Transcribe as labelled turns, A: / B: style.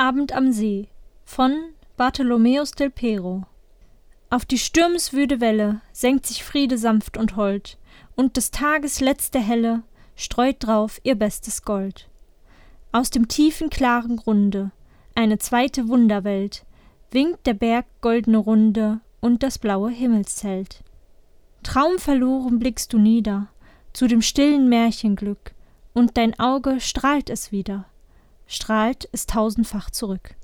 A: Abend am See von Bartholomäus del Pero Auf die sturmswüde Welle senkt sich Friede sanft und hold, und des Tages letzte Helle streut drauf ihr bestes Gold. Aus dem tiefen, klaren Grunde eine zweite Wunderwelt winkt der Berg goldne Runde und das blaue Himmelszelt. Traumverloren blickst du nieder zu dem stillen Märchenglück, und dein Auge strahlt es wieder, strahlt es tausendfach zurück.